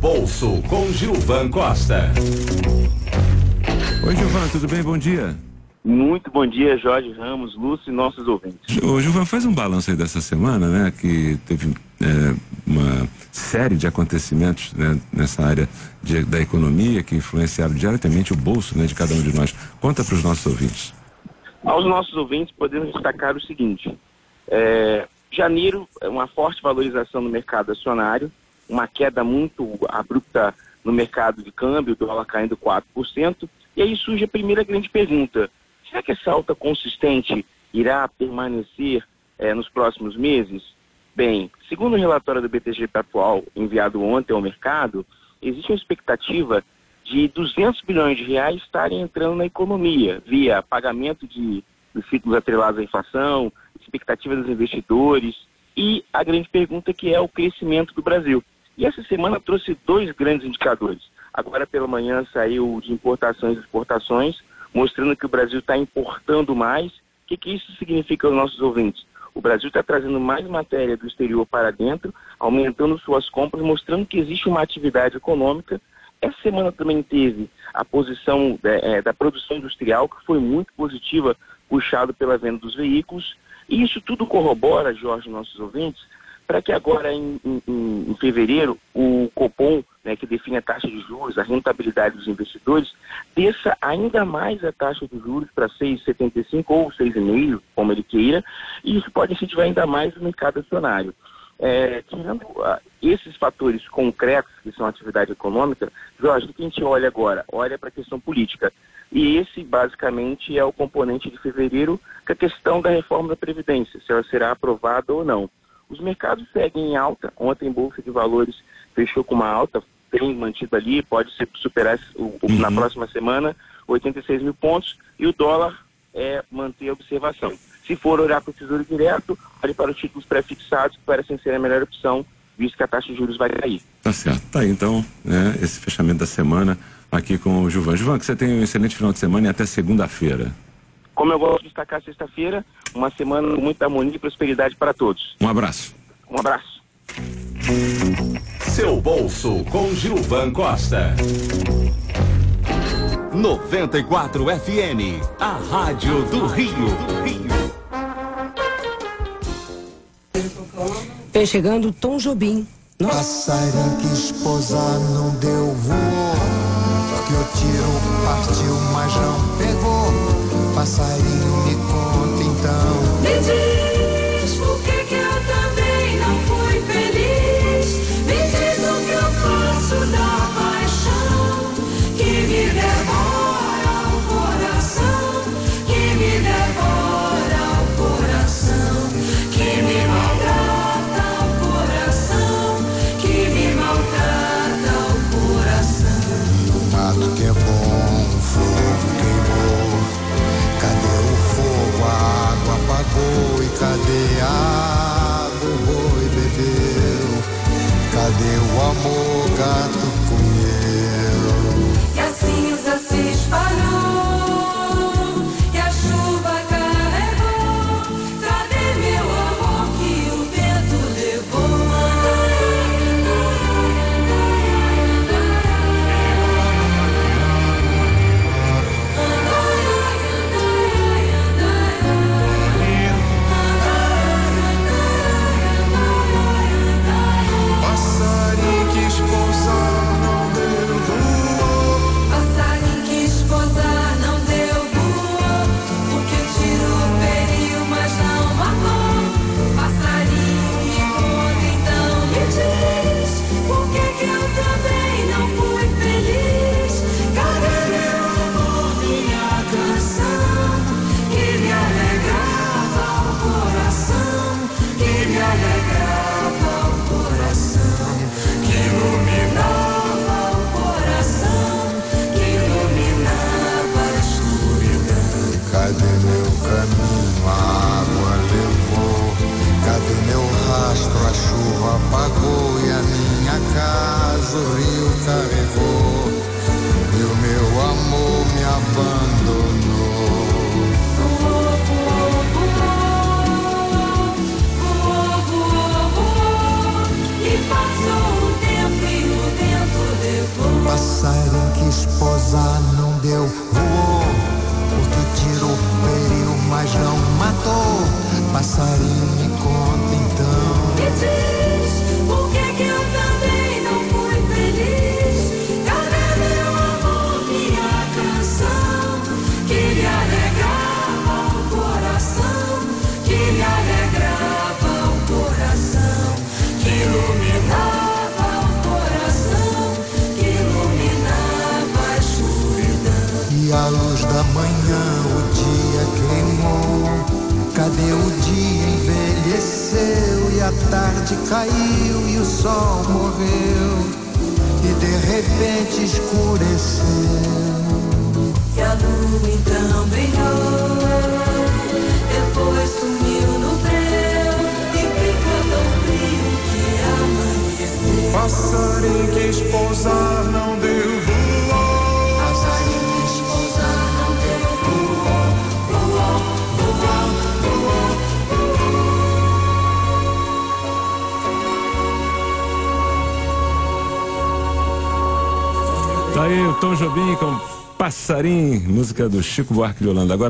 bolso com Gilvan Costa. Oi, Gilvan, tudo bem? Bom dia. Muito bom dia, Jorge Ramos, Lúcio e nossos ouvintes. Ô, Gilvan, faz um balanço aí dessa semana, né? Que teve é, uma série de acontecimentos né, nessa área de, da economia que influenciaram diretamente o bolso né, de cada um de nós. Conta para os nossos ouvintes. Aos nossos ouvintes, podemos destacar o seguinte: é, janeiro, uma forte valorização no mercado acionário, uma queda muito abrupta no mercado de câmbio, o dólar caindo 4%. E aí surge a primeira grande pergunta: será que essa alta consistente irá permanecer é, nos próximos meses? Bem, segundo o relatório do BTG Pactual enviado ontem ao mercado, existe uma expectativa de 200 bilhões de reais estarem entrando na economia via pagamento de, de ciclos atrelados à inflação, expectativa dos investidores e a grande pergunta que é o crescimento do Brasil. E essa semana trouxe dois grandes indicadores. Agora pela manhã saiu de importações e exportações, mostrando que o Brasil está importando mais. O que, que isso significa aos nossos ouvintes? O Brasil está trazendo mais matéria do exterior para dentro, aumentando suas compras, mostrando que existe uma atividade econômica. Essa semana também teve a posição é, da produção industrial, que foi muito positiva, puxado pela venda dos veículos. E isso tudo corrobora, Jorge, nossos ouvintes, para que agora em, em, em, fevereiro o Copom, né, que define a taxa de juros, a rentabilidade dos investidores, desça ainda mais a taxa de juros para 6,75 ou 6,5, como ele queira, e isso pode incentivar ainda mais o mercado acionário. É, tirando uh, esses fatores concretos, que são atividade econômica, Jorge, o que a gente olha agora? Olha para a questão política. E esse, basicamente, é o componente de fevereiro, que é a questão da reforma da Previdência, se ela será aprovada ou não. Os mercados seguem em alta. Ontem, a Bolsa de Valores fechou com uma alta, tem mantido ali, pode superar o, uhum. na próxima semana 86 mil pontos. E o dólar é manter a observação. Se for olhar para o Tesouro Direto, olhe para os títulos pré-fixados, que parecem ser a melhor opção, visto que a taxa de juros vai cair. Tá certo. Tá aí, então, né, esse fechamento da semana aqui com o Gilvan. Gilvan, que você tenha um excelente final de semana e até segunda-feira. Como eu gosto de destacar sexta-feira, uma semana com muita harmonia e prosperidade para todos. Um abraço. Um abraço. Seu bolso com Gilvan Costa. 94 FM, a rádio do Rio. Vem chegando Tom Jobim. Nossa. Passarinho que esposar não deu voo. Passarinho me conta cadê a água? O bebeu. Cadê o amor? Esposar não deu, E a luz da manhã o dia queimou. Cadê o dia envelheceu e a tarde caiu e o sol morreu e de repente escureceu. E a lua então brilhou, depois sumiu no breu e ficou tão frio que amanheceu. Passarinho que esposar não deu aí o Tom Jobim com Passarim, música do Chico Buarque de Holanda. Agora